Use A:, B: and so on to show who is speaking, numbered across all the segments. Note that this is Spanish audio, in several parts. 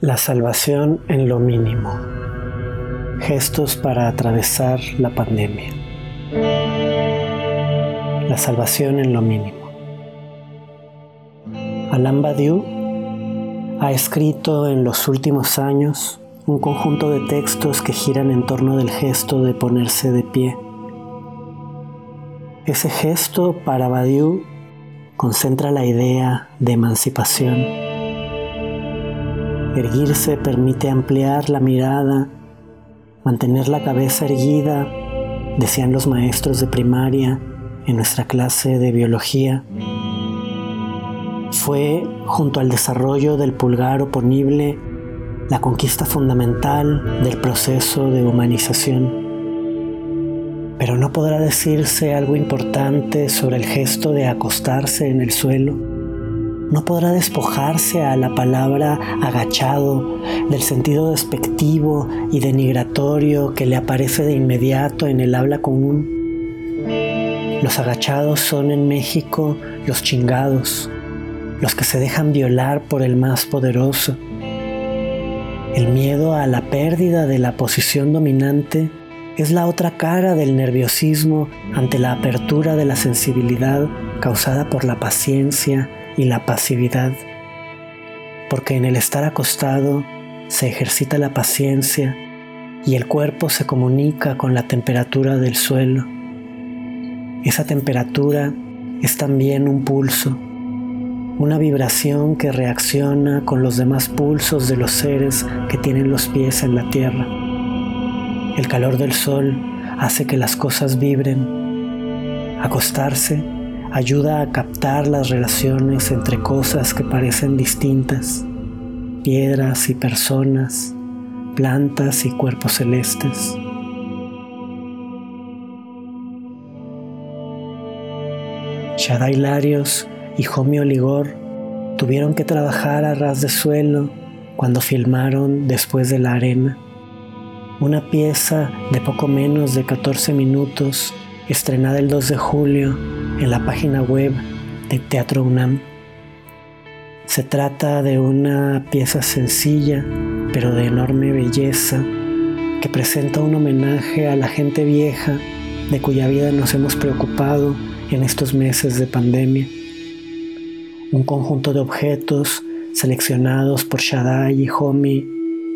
A: La salvación en lo mínimo. Gestos para atravesar la pandemia. La salvación en lo mínimo. Alain Badiou ha escrito en los últimos años un conjunto de textos que giran en torno del gesto de ponerse de pie. Ese gesto para Badiou concentra la idea de emancipación Erguirse permite ampliar la mirada, mantener la cabeza erguida, decían los maestros de primaria en nuestra clase de biología. Fue, junto al desarrollo del pulgar oponible, la conquista fundamental del proceso de humanización. Pero no podrá decirse algo importante sobre el gesto de acostarse en el suelo no podrá despojarse a la palabra agachado del sentido despectivo y denigratorio que le aparece de inmediato en el habla común. Los agachados son en México los chingados, los que se dejan violar por el más poderoso. El miedo a la pérdida de la posición dominante es la otra cara del nerviosismo ante la apertura de la sensibilidad causada por la paciencia y la pasividad, porque en el estar acostado se ejercita la paciencia y el cuerpo se comunica con la temperatura del suelo. Esa temperatura es también un pulso, una vibración que reacciona con los demás pulsos de los seres que tienen los pies en la tierra. El calor del sol hace que las cosas vibren. Acostarse ayuda a captar las relaciones entre cosas que parecen distintas, piedras y personas, plantas y cuerpos celestes. Shaddai Larios y Homio Ligor tuvieron que trabajar a ras de suelo cuando filmaron Después de la Arena, una pieza de poco menos de 14 minutos estrenada el 2 de julio en la página web de Teatro UNAM. Se trata de una pieza sencilla, pero de enorme belleza, que presenta un homenaje a la gente vieja de cuya vida nos hemos preocupado en estos meses de pandemia. Un conjunto de objetos seleccionados por Shaddai y Homi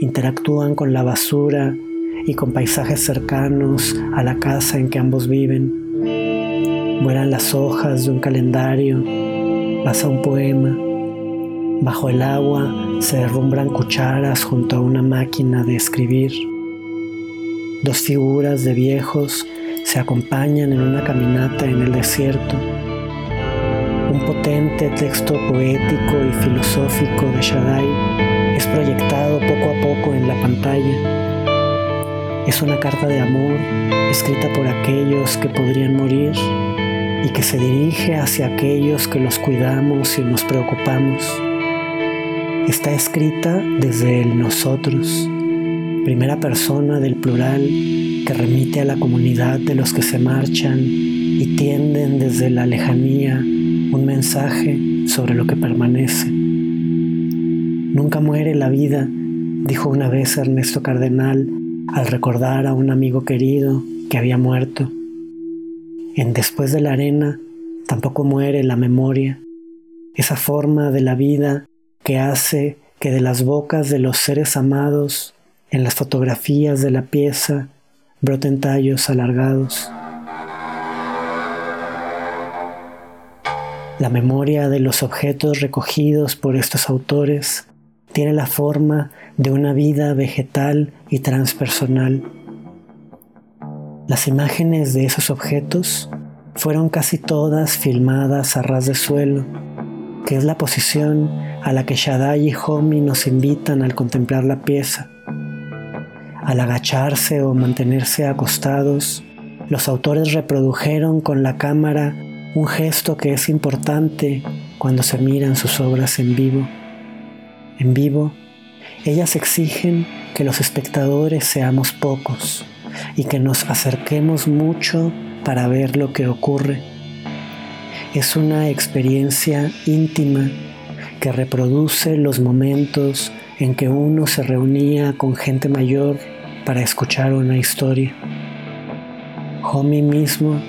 A: interactúan con la basura y con paisajes cercanos a la casa en que ambos viven. Vuelan las hojas de un calendario, pasa un poema. Bajo el agua se derrumbran cucharas junto a una máquina de escribir. Dos figuras de viejos se acompañan en una caminata en el desierto. Un potente texto poético y filosófico de Shaddai es proyectado poco a poco en la pantalla es una carta de amor escrita por aquellos que podrían morir y que se dirige hacia aquellos que los cuidamos y nos preocupamos. Está escrita desde el nosotros, primera persona del plural que remite a la comunidad de los que se marchan y tienden desde la lejanía un mensaje sobre lo que permanece. Nunca muere la vida, dijo una vez Ernesto Cardenal al recordar a un amigo querido que había muerto. En Después de la arena tampoco muere la memoria, esa forma de la vida que hace que de las bocas de los seres amados en las fotografías de la pieza broten tallos alargados. La memoria de los objetos recogidos por estos autores tiene la forma de una vida vegetal y transpersonal. Las imágenes de esos objetos fueron casi todas filmadas a ras de suelo, que es la posición a la que Shaddai y Homi nos invitan al contemplar la pieza. Al agacharse o mantenerse acostados, los autores reprodujeron con la cámara un gesto que es importante cuando se miran sus obras en vivo. En vivo, ellas exigen que los espectadores seamos pocos y que nos acerquemos mucho para ver lo que ocurre. Es una experiencia íntima que reproduce los momentos en que uno se reunía con gente mayor para escuchar una historia. Homie mismo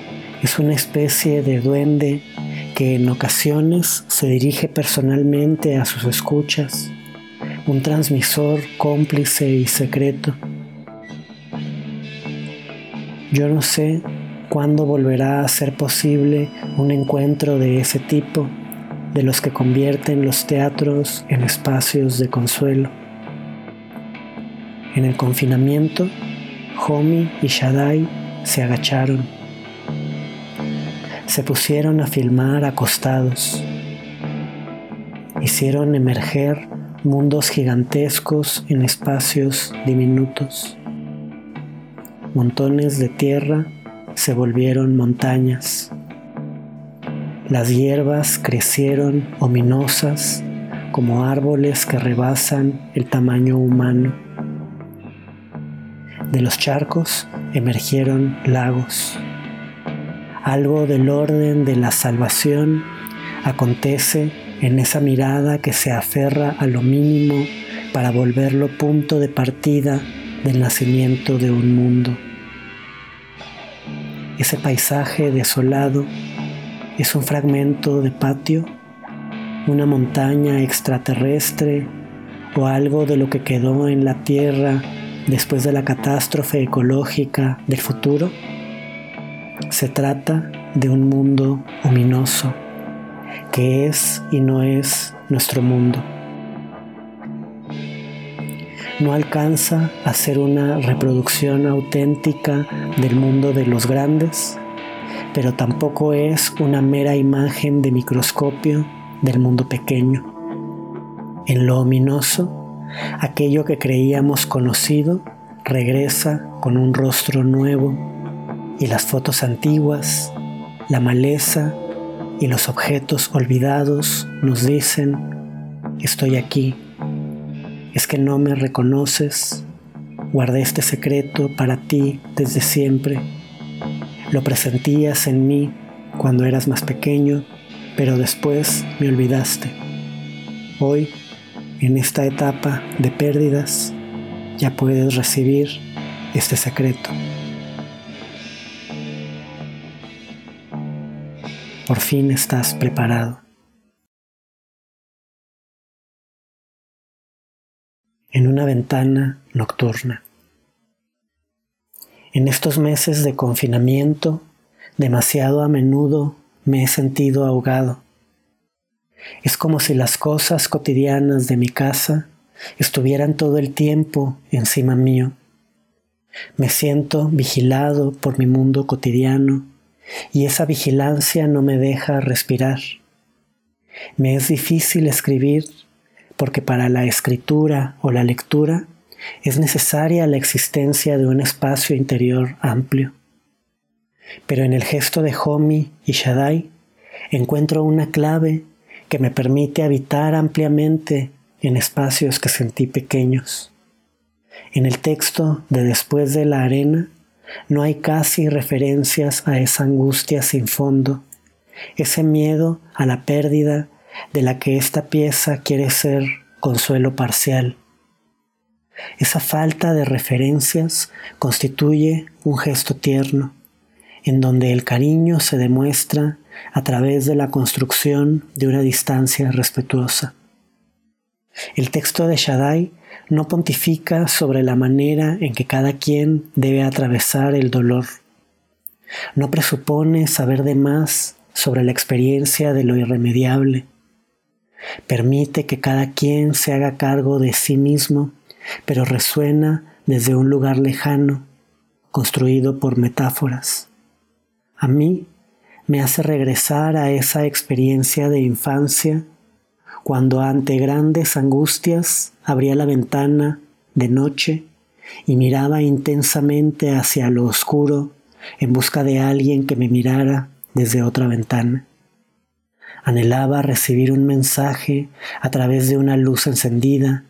A: es una especie de duende que en ocasiones se dirige personalmente a sus escuchas, un transmisor cómplice y secreto. Yo no sé cuándo volverá a ser posible un encuentro de ese tipo, de los que convierten los teatros en espacios de consuelo. En el confinamiento, Homi y Shaddai se agacharon se pusieron a filmar acostados. Hicieron emerger mundos gigantescos en espacios diminutos. Montones de tierra se volvieron montañas. Las hierbas crecieron ominosas como árboles que rebasan el tamaño humano. De los charcos emergieron lagos algo del orden de la salvación acontece en esa mirada que se aferra a lo mínimo para volverlo punto de partida del nacimiento de un mundo. Ese paisaje desolado es un fragmento de patio, una montaña extraterrestre o algo de lo que quedó en la Tierra después de la catástrofe ecológica del futuro. Se trata de un mundo ominoso que es y no es nuestro mundo. No alcanza a ser una reproducción auténtica del mundo de los grandes, pero tampoco es una mera imagen de microscopio del mundo pequeño. En lo ominoso, aquello que creíamos conocido regresa con un rostro nuevo y las fotos antiguas, la maleza y los objetos olvidados nos dicen, estoy aquí, es que no me reconoces, guardé este secreto para ti desde siempre, lo presentías en mí cuando eras más pequeño, pero después me olvidaste. Hoy, en esta etapa de pérdidas, ya puedes recibir este secreto. Por fin estás preparado. En una ventana nocturna. En estos meses de confinamiento, demasiado a menudo me he sentido ahogado. Es como si las cosas cotidianas de mi casa estuvieran todo el tiempo encima mío. Me siento vigilado por mi mundo cotidiano y esa vigilancia no me deja respirar. Me es difícil escribir porque para la escritura o la lectura es necesaria la existencia de un espacio interior amplio. Pero en el gesto de Homi y Shaddai encuentro una clave que me permite habitar ampliamente en espacios que sentí pequeños. En el texto de Después de la arena no hay casi referencias a esa angustia sin fondo, ese miedo a la pérdida de la que esta pieza quiere ser consuelo parcial. Esa falta de referencias constituye un gesto tierno, en donde el cariño se demuestra a través de la construcción de una distancia respetuosa. El texto de Shaddai no pontifica sobre la manera en que cada quien debe atravesar el dolor. No presupone saber de más sobre la experiencia de lo irremediable. Permite que cada quien se haga cargo de sí mismo, pero resuena desde un lugar lejano, construido por metáforas. A mí me hace regresar a esa experiencia de infancia cuando ante grandes angustias abría la ventana de noche y miraba intensamente hacia lo oscuro en busca de alguien que me mirara desde otra ventana. Anhelaba recibir un mensaje a través de una luz encendida,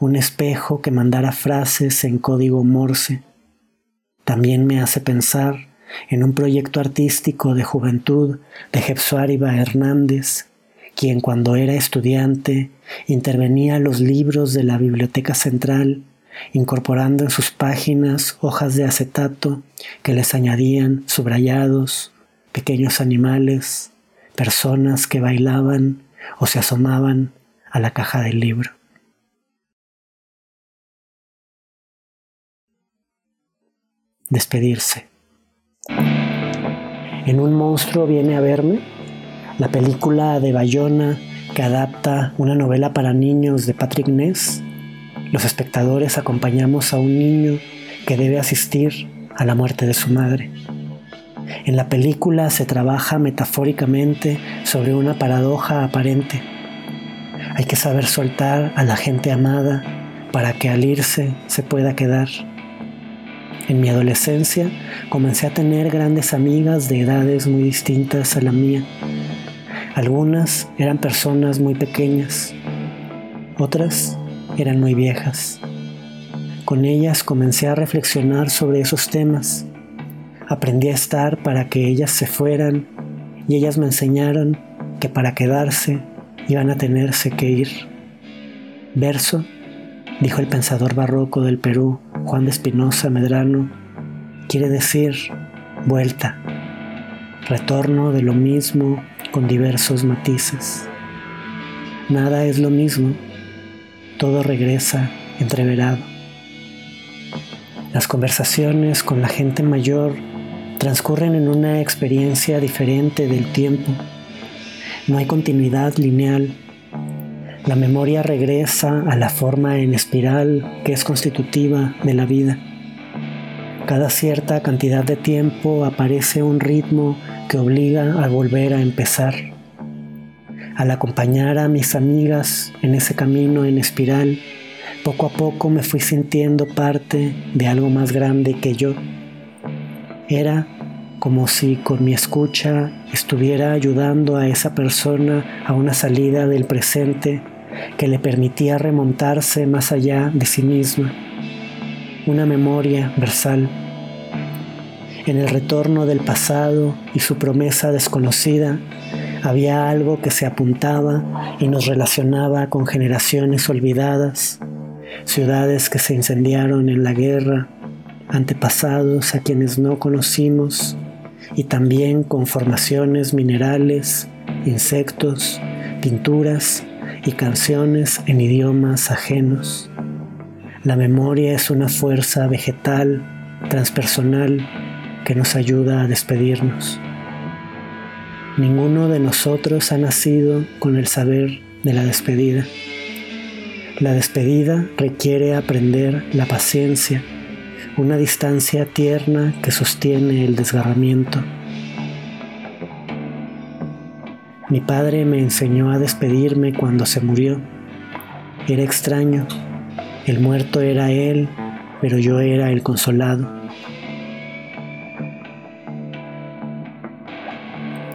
A: un espejo que mandara frases en código morse. También me hace pensar en un proyecto artístico de juventud de Jepsuariba Hernández quien cuando era estudiante intervenía los libros de la Biblioteca Central, incorporando en sus páginas hojas de acetato que les añadían subrayados, pequeños animales, personas que bailaban o se asomaban a la caja del libro. Despedirse. En un monstruo viene a verme, la película de Bayona que adapta una novela para niños de Patrick Ness, los espectadores acompañamos a un niño que debe asistir a la muerte de su madre. En la película se trabaja metafóricamente sobre una paradoja aparente. Hay que saber soltar a la gente amada para que al irse se pueda quedar. En mi adolescencia comencé a tener grandes amigas de edades muy distintas a la mía. Algunas eran personas muy pequeñas, otras eran muy viejas. Con ellas comencé a reflexionar sobre esos temas Aprendí a estar para que ellas se fueran y ellas me enseñaron que para quedarse iban a tenerse que ir. Verso, dijo el pensador barroco del Perú, Juan de Espinosa Medrano, quiere decir vuelta, retorno de lo mismo con diversos matices. Nada es lo mismo, todo regresa entreverado. Las conversaciones con la gente mayor transcurren en una experiencia diferente del tiempo. No hay continuidad lineal. La memoria regresa a la forma en espiral que es constitutiva de la vida. Cada cierta cantidad de tiempo aparece un ritmo que obliga a volver a empezar. Al acompañar a mis amigas en ese camino en espiral, poco a poco me fui sintiendo parte de algo más grande que yo. Era como si con mi escucha estuviera ayudando a esa persona a una salida del presente que le permitía remontarse más allá de sí misma. Una memoria versal. En el retorno del pasado y su promesa desconocida había algo que se apuntaba y nos relacionaba con generaciones olvidadas, ciudades que se incendiaron en la guerra, antepasados a quienes no conocimos, y también con formaciones minerales, insectos, pinturas y canciones en idiomas ajenos. La memoria es una fuerza vegetal, transpersonal, que nos ayuda a despedirnos. Ninguno de nosotros ha nacido con el saber de la despedida. La despedida requiere aprender la paciencia una distancia tierna que sostiene el desgarramiento. Mi padre me enseñó a despedirme cuando se murió. Era extraño. El muerto era él, pero yo era el consolado.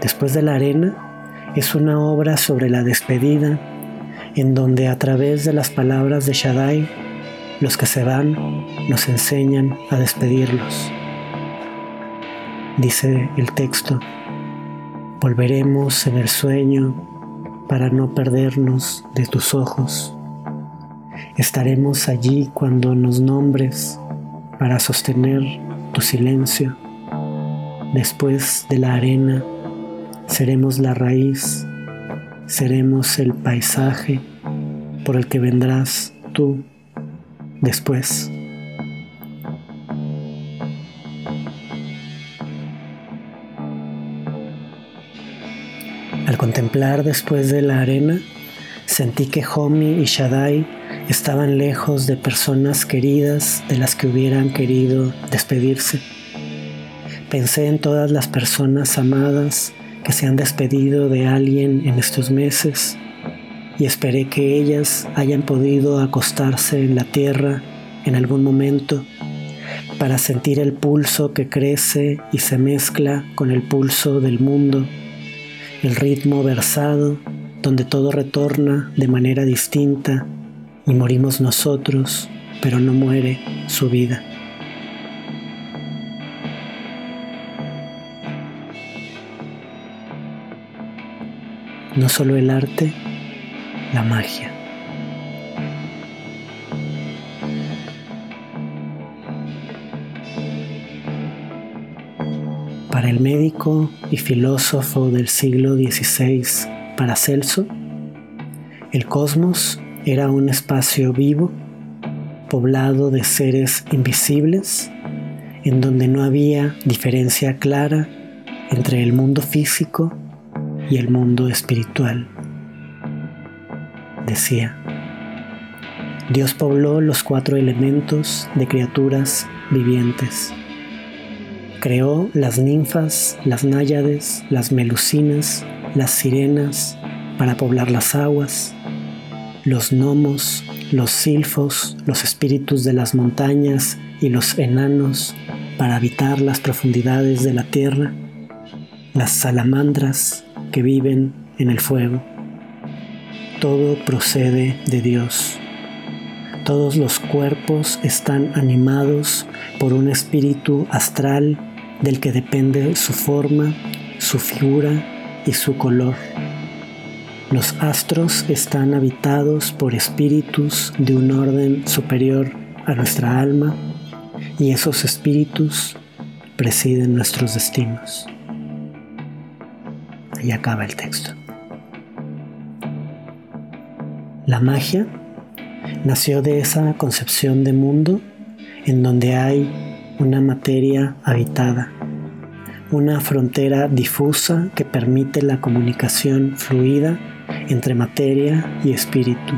A: Después de la arena es una obra sobre la despedida en donde a través de las palabras de Shaddai los que se van nos enseñan a despedirlos. Dice el texto, volveremos en el sueño para no perdernos de tus ojos. Estaremos allí cuando nos nombres para sostener tu silencio. Después de la arena seremos la raíz, seremos el paisaje por el que vendrás tú después. Al contemplar después de la arena, sentí que Homi y Shaddai estaban lejos de personas queridas de las que hubieran querido despedirse. Pensé en todas las personas amadas que se han despedido de alguien en estos meses y esperé que ellas hayan podido acostarse en la tierra en algún momento para sentir el pulso que crece y se mezcla con el pulso del mundo, el ritmo versado donde todo retorna de manera distinta y morimos nosotros, pero no muere su vida. no solo el arte, la magia. Para el médico y filósofo del siglo XVI, Paracelso, el cosmos era un espacio vivo, poblado de seres invisibles, en donde no había diferencia clara entre el mundo físico y el mundo espiritual. Decía, Dios pobló los cuatro elementos de criaturas vivientes. Creó las ninfas, las náyades, las melucinas, las sirenas para poblar las aguas, los gnomos, los silfos, los espíritus de las montañas y los enanos para habitar las profundidades de la tierra, las salamandras que viven en el fuego. Todo procede de Dios. Todos los cuerpos están animados por un espíritu astral del que depende su forma, su figura y su color. Los astros están habitados por espíritus de un orden superior a nuestra alma y esos espíritus presiden nuestros destinos. Ahí acaba el texto. La magia nació de esa concepción de mundo en donde hay una materia habitada, una frontera difusa que permite la comunicación fluida entre materia y espíritu,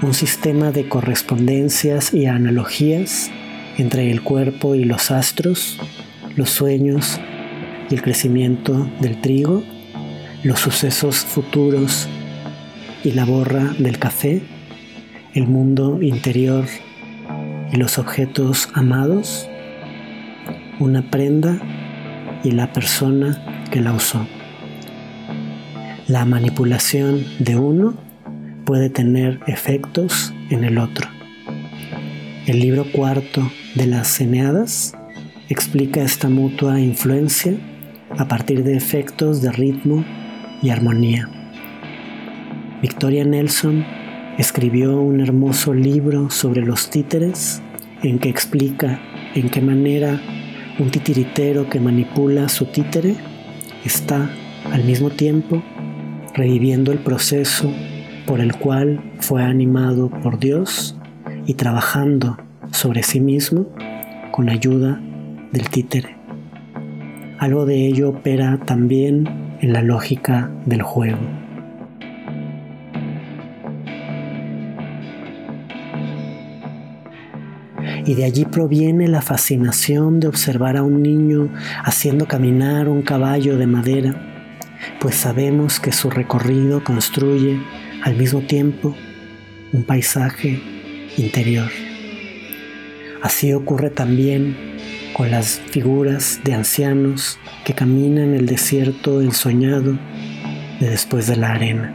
A: un sistema de correspondencias y analogías entre el cuerpo y los astros, los sueños y el crecimiento del trigo, los sucesos futuros y la borra del café, el mundo interior y los objetos amados, una prenda y la persona que la usó. La manipulación de uno puede tener efectos en el otro. El libro cuarto de las Eneadas explica esta mutua influencia a partir de efectos de ritmo y armonía. Victoria Nelson escribió un hermoso libro sobre los títeres en que explica en qué manera un titiritero que manipula su títere está al mismo tiempo reviviendo el proceso por el cual fue animado por Dios y trabajando sobre sí mismo con ayuda del títere. Algo de ello opera también en la lógica del juego. Y de allí proviene la fascinación de observar a un niño haciendo caminar un caballo de madera, pues sabemos que su recorrido construye al mismo tiempo un paisaje interior. Así ocurre también con las figuras de ancianos que caminan el desierto ensoñado de después de la arena.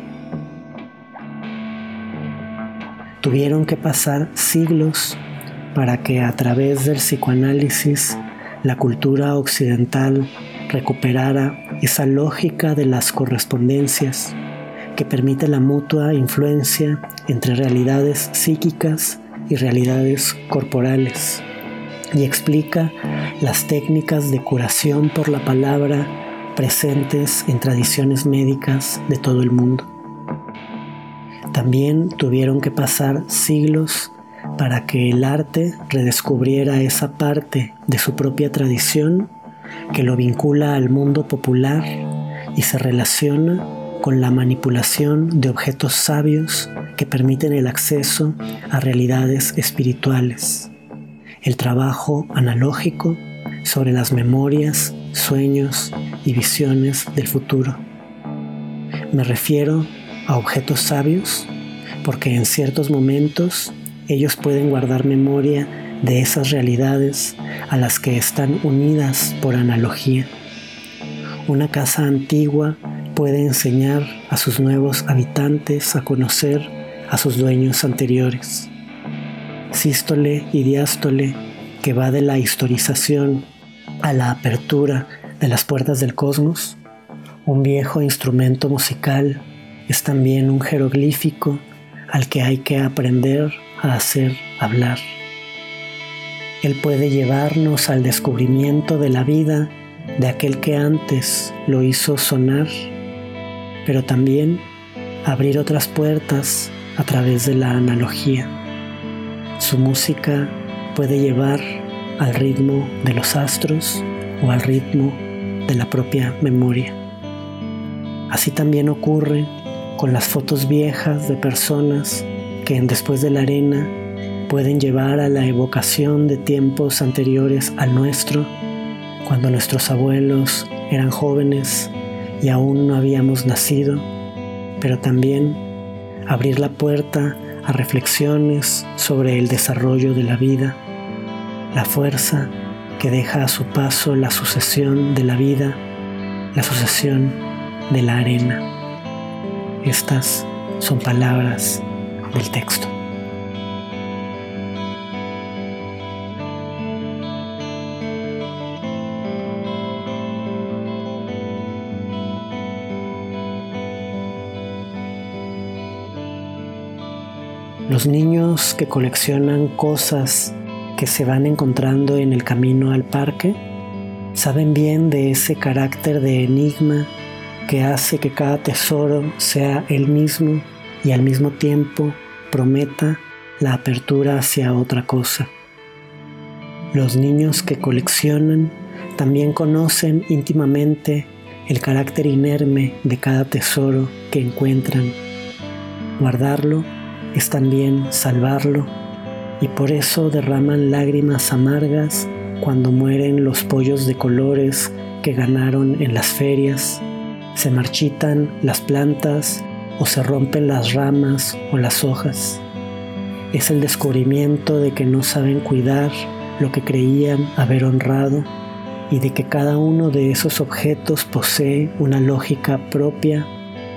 A: Tuvieron que pasar siglos para que a través del psicoanálisis la cultura occidental recuperara esa lógica de las correspondencias que permite la mutua influencia entre realidades psíquicas y realidades corporales y explica las técnicas de curación por la palabra presentes en tradiciones médicas de todo el mundo. También tuvieron que pasar siglos para que el arte redescubriera esa parte de su propia tradición que lo vincula al mundo popular y se relaciona con la manipulación de objetos sabios que permiten el acceso a realidades espirituales el trabajo analógico sobre las memorias, sueños y visiones del futuro. Me refiero a objetos sabios porque en ciertos momentos ellos pueden guardar memoria de esas realidades a las que están unidas por analogía. Una casa antigua puede enseñar a sus nuevos habitantes a conocer a sus dueños anteriores sístole y diástole que va de la historización a la apertura de las puertas del cosmos, Un viejo instrumento musical es también un jeroglífico al que hay que aprender a hacer hablar. Él puede llevarnos al descubrimiento de la vida de aquel que antes lo hizo sonar, pero también abrir otras puertas a través de la analogía. Su música puede llevar al ritmo de los astros o al ritmo de la propia memoria. Así también ocurre con las fotos viejas de personas que Después de la Arena pueden llevar a la evocación de tiempos anteriores al nuestro, cuando nuestros abuelos eran jóvenes y aún no habíamos nacido, pero también abrir la puerta a reflexiones sobre el desarrollo de la vida, la fuerza que deja a su paso la sucesión de la vida, la sucesión de la arena. Estas son palabras del texto. Los niños que coleccionan cosas que se van encontrando en el camino al parque saben bien de ese carácter de enigma que hace que cada tesoro sea el mismo y al mismo tiempo prometa la apertura hacia otra cosa. Los niños que coleccionan también conocen íntimamente el carácter inerme de cada tesoro que encuentran. Guardarlo es también salvarlo y por eso derraman lágrimas amargas cuando mueren los pollos de colores que ganaron en las ferias, se marchitan las plantas o se rompen las ramas o las hojas. Es el descubrimiento de que no saben cuidar lo que creían haber honrado y de que cada uno de esos objetos posee una lógica propia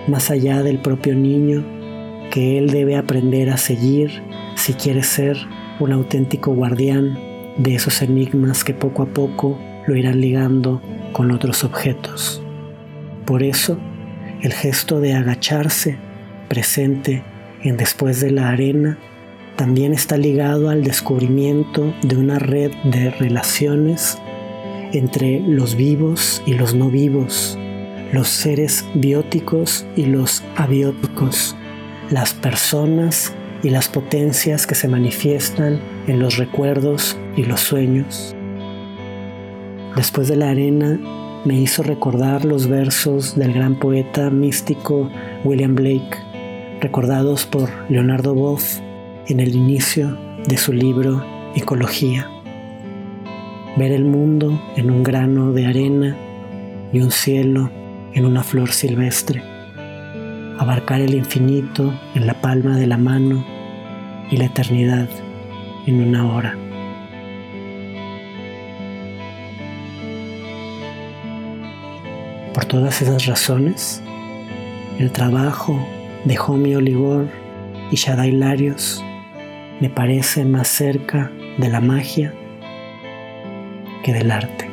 A: más allá del propio niño que él debe aprender a seguir si quiere ser un auténtico guardián de esos enigmas que poco a poco lo irán ligando con otros objetos. Por eso, el gesto de agacharse, presente en después de la arena, también está ligado al descubrimiento de una red de relaciones entre los vivos y los no vivos, los seres bióticos y los abióticos, las personas y las potencias que se manifiestan en los recuerdos y los sueños. Después de la arena me hizo recordar los versos del gran poeta místico William Blake, recordados por Leonardo Boff en el inicio de su libro Ecología. Ver el mundo en un grano de arena y un cielo en una flor silvestre abarcar el infinito en la palma de la mano y la eternidad en una hora. Todas esas razones, el trabajo de Homi Oligor y Shaddai Larios me parece más cerca de la magia que del arte.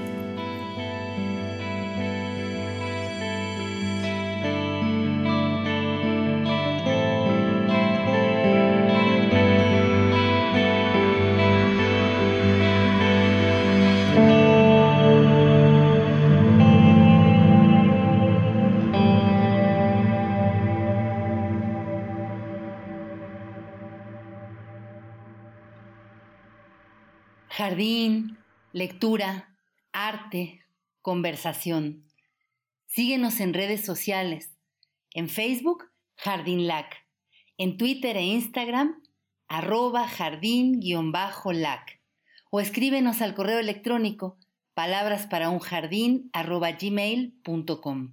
B: Jardín, lectura, arte, conversación. Síguenos en redes sociales. En Facebook, Jardín Lac. En Twitter e Instagram, arroba jardín-lac. O escríbenos al correo electrónico palabras para un jardín arroba gmail.com.